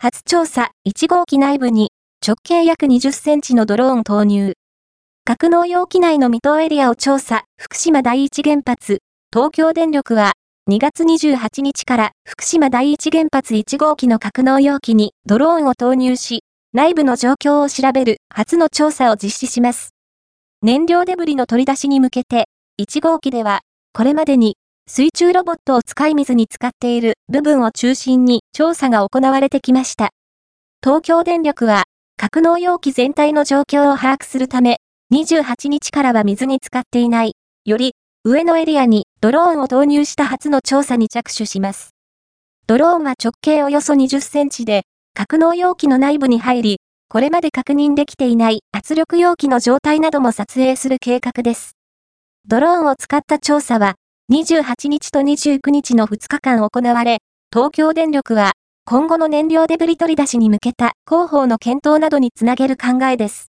初調査1号機内部に直径約20センチのドローン投入。格納容器内の未踏エリアを調査、福島第一原発、東京電力は2月28日から福島第一原発1号機の格納容器にドローンを投入し、内部の状況を調べる初の調査を実施します。燃料デブリの取り出しに向けて、1号機では、これまでに水中ロボットを使い水に使っている部分を中心に調査が行われてきました。東京電力は、格納容器全体の状況を把握するため、28日からは水に使っていない、より上のエリアにドローンを投入した初の調査に着手します。ドローンは直径およそ20センチで、格納容器の内部に入り、これまで確認できていない圧力容器の状態なども撮影する計画です。ドローンを使った調査は、28日と29日の2日間行われ、東京電力は、今後の燃料デブリ取り出しに向けた広報の検討などにつなげる考えです。